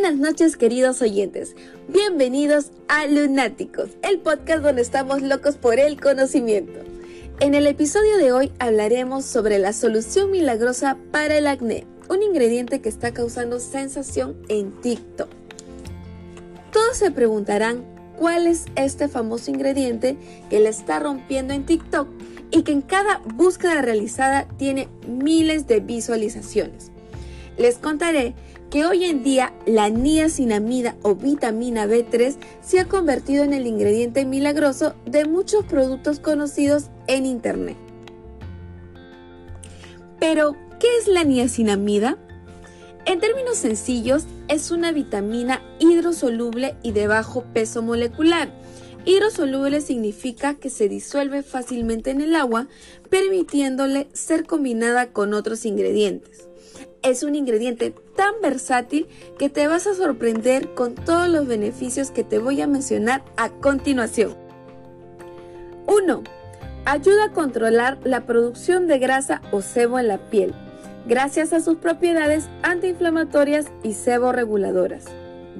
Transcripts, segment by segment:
Buenas noches queridos oyentes, bienvenidos a Lunáticos, el podcast donde estamos locos por el conocimiento. En el episodio de hoy hablaremos sobre la solución milagrosa para el acné, un ingrediente que está causando sensación en TikTok. Todos se preguntarán cuál es este famoso ingrediente que le está rompiendo en TikTok y que en cada búsqueda realizada tiene miles de visualizaciones. Les contaré que hoy en día la niacinamida o vitamina B3 se ha convertido en el ingrediente milagroso de muchos productos conocidos en Internet. Pero, ¿qué es la niacinamida? En términos sencillos, es una vitamina hidrosoluble y de bajo peso molecular. Hidrosoluble significa que se disuelve fácilmente en el agua, permitiéndole ser combinada con otros ingredientes es un ingrediente tan versátil que te vas a sorprender con todos los beneficios que te voy a mencionar a continuación. 1. Ayuda a controlar la producción de grasa o sebo en la piel, gracias a sus propiedades antiinflamatorias y sebo-reguladoras.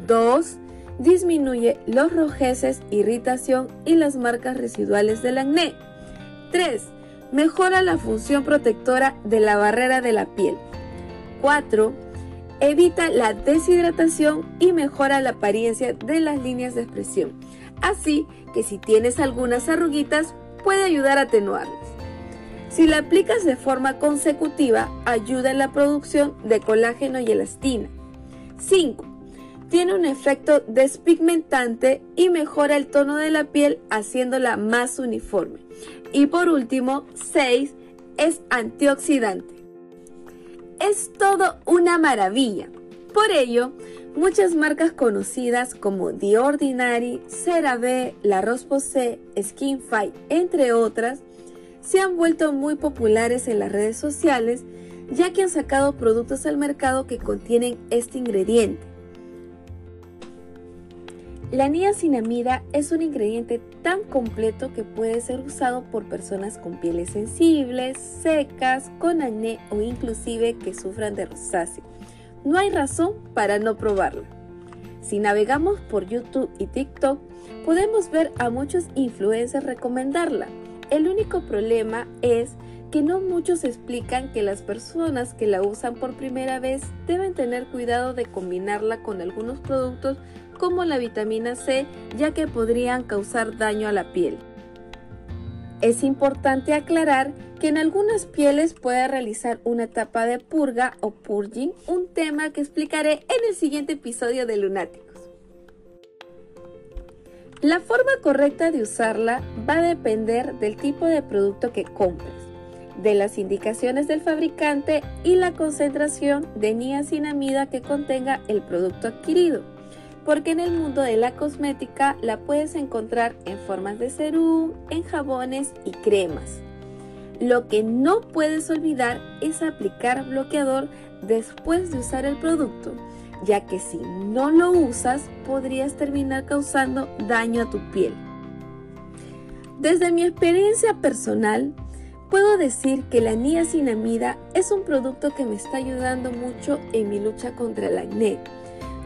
2. Disminuye los rojeces, irritación y las marcas residuales del acné. 3. Mejora la función protectora de la barrera de la piel 4. Evita la deshidratación y mejora la apariencia de las líneas de expresión. Así que si tienes algunas arruguitas, puede ayudar a atenuarlas. Si la aplicas de forma consecutiva, ayuda en la producción de colágeno y elastina. 5. Tiene un efecto despigmentante y mejora el tono de la piel haciéndola más uniforme. Y por último, 6. Es antioxidante es todo una maravilla. Por ello, muchas marcas conocidas como The Ordinary, CeraVe, La Roche-Posay, SkinFight, entre otras, se han vuelto muy populares en las redes sociales ya que han sacado productos al mercado que contienen este ingrediente. La niacinamida es un ingrediente tan completo que puede ser usado por personas con pieles sensibles, secas, con acné o inclusive que sufran de rosácea. No hay razón para no probarla. Si navegamos por YouTube y TikTok, podemos ver a muchos influencers recomendarla. El único problema es que no muchos explican que las personas que la usan por primera vez deben tener cuidado de combinarla con algunos productos como la vitamina C, ya que podrían causar daño a la piel. Es importante aclarar que en algunas pieles puede realizar una etapa de purga o purging, un tema que explicaré en el siguiente episodio de Lunáticos. La forma correcta de usarla va a depender del tipo de producto que compres, de las indicaciones del fabricante y la concentración de niacinamida que contenga el producto adquirido porque en el mundo de la cosmética la puedes encontrar en formas de serum, en jabones y cremas. Lo que no puedes olvidar es aplicar bloqueador después de usar el producto, ya que si no lo usas podrías terminar causando daño a tu piel. Desde mi experiencia personal, puedo decir que la niacinamida es un producto que me está ayudando mucho en mi lucha contra el acné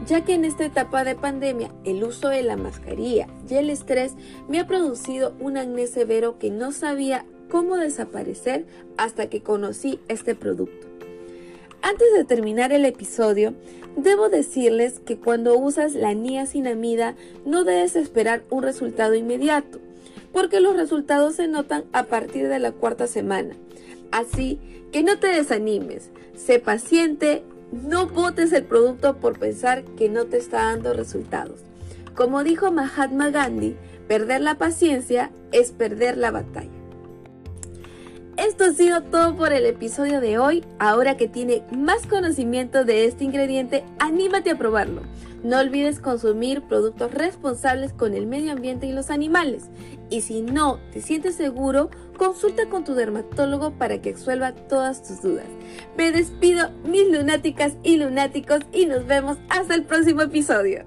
ya que en esta etapa de pandemia el uso de la mascarilla y el estrés me ha producido un acné severo que no sabía cómo desaparecer hasta que conocí este producto. Antes de terminar el episodio, debo decirles que cuando usas la niacinamida no debes esperar un resultado inmediato, porque los resultados se notan a partir de la cuarta semana. Así que no te desanimes, sé paciente no botes el producto por pensar que no te está dando resultados. Como dijo Mahatma Gandhi, perder la paciencia es perder la batalla. Esto ha sido todo por el episodio de hoy. Ahora que tiene más conocimiento de este ingrediente, anímate a probarlo. No olvides consumir productos responsables con el medio ambiente y los animales. Y si no te sientes seguro, consulta con tu dermatólogo para que resuelva todas tus dudas. Me despido, mis lunáticas y lunáticos, y nos vemos hasta el próximo episodio.